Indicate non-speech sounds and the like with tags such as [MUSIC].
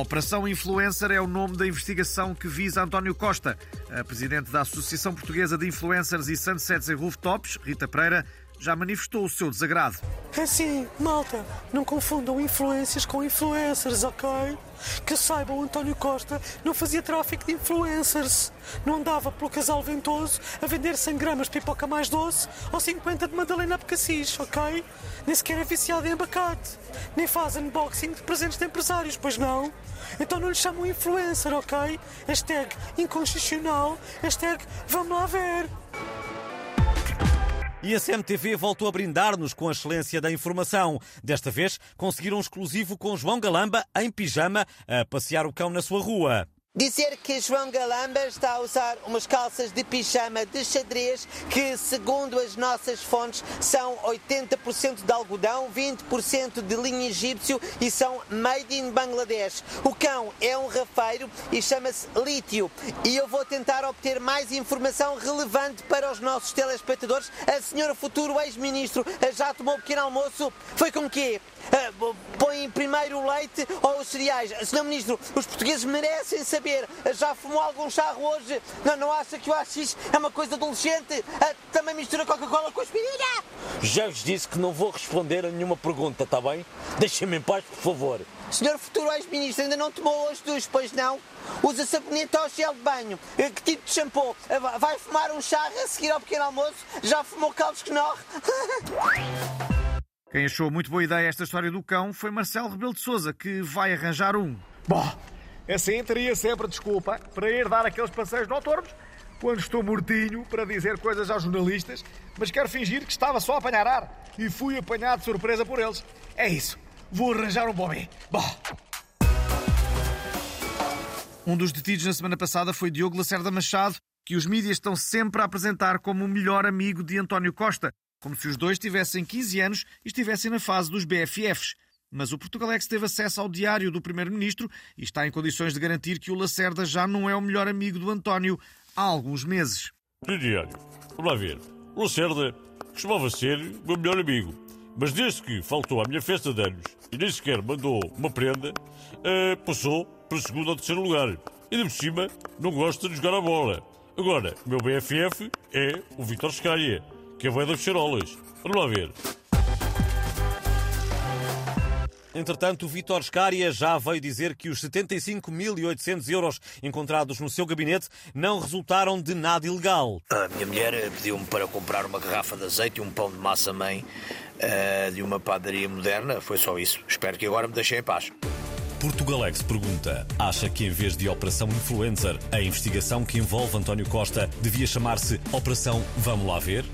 Operação Influencer é o nome da investigação que visa António Costa. A presidente da Associação Portuguesa de Influencers e Sunsets e Rooftops, Rita Pereira, já manifestou o seu desagrado. É assim, malta, não confundam influências com influencers, ok? Que saibam, António Costa não fazia tráfico de influencers. Não andava pelo casal ventoso a vender 100 gramas de pipoca mais doce ou 50 de Madalena Becassis, ok? Nem sequer é viciado em abacate. Nem faz unboxing de presentes de empresários, pois não? Então não lhe chamam influencer, ok? Hashtag inconstitucional, hashtag vamos lá ver. E a CMTV voltou a brindar-nos com a excelência da informação. Desta vez conseguiram um exclusivo com João Galamba em pijama a passear o cão na sua rua. Dizer que João Galamba está a usar umas calças de pijama de xadrez que, segundo as nossas fontes, são 80% de algodão, 20% de linho egípcio e são made in Bangladesh. O cão é um rafeiro e chama-se Lítio. E eu vou tentar obter mais informação relevante para os nossos telespectadores. A senhora futuro ex-ministro já tomou um pequeno almoço? Foi com quê? Uh, põe primeiro o leite ou os cereais? Senhor Ministro, os portugueses merecem saber. Já fumou algum charro hoje? Não, não acha que o AX é uma coisa adolescente? Uh, também mistura Coca-Cola com aspirina? Já vos disse que não vou responder a nenhuma pergunta, está bem? Deixem-me em paz, por favor. Senhor futuro ex-ministro, ainda não tomou hoje dos, pois não? Usa sabonete ou gel de banho? Que tipo de shampoo? Vai fumar um charro a seguir ao pequeno almoço? Já fumou caldos que não? [LAUGHS] Quem achou muito boa ideia esta história do cão foi Marcelo Rebelo de Souza, que vai arranjar um. Bom, assim teria sempre desculpa para ir dar aqueles passeios noturnos quando estou mortinho para dizer coisas aos jornalistas, mas quero fingir que estava só a apanhar ar e fui apanhado de surpresa por eles. É isso, vou arranjar um bobé. Bom. Um dos detidos na semana passada foi Diogo Lacerda Machado, que os mídias estão sempre a apresentar como o melhor amigo de António Costa, como se os dois tivessem 15 anos e estivessem na fase dos BFFs. Mas o Portugalex teve acesso ao diário do Primeiro-Ministro e está em condições de garantir que o Lacerda já não é o melhor amigo do António há alguns meses. No diário, vamos lá ver. O Lacerda costumava ser o meu melhor amigo, mas desde que faltou à minha festa de anos e nem sequer mandou uma prenda, uh, passou para o segundo ou terceiro lugar. E de por cima não gosta de jogar a bola. Agora, o meu BFF é o Vitor Scalha que é voia das charolas. Vamos lá ver. Entretanto, o Vítor Scária já veio dizer que os 75.800 euros encontrados no seu gabinete não resultaram de nada ilegal. A minha mulher pediu-me para comprar uma garrafa de azeite e um pão de massa-mãe uh, de uma padaria moderna. Foi só isso. Espero que agora me deixem em paz. Portugalex pergunta: acha que em vez de Operação Influencer, a investigação que envolve António Costa devia chamar-se Operação Vamos lá ver?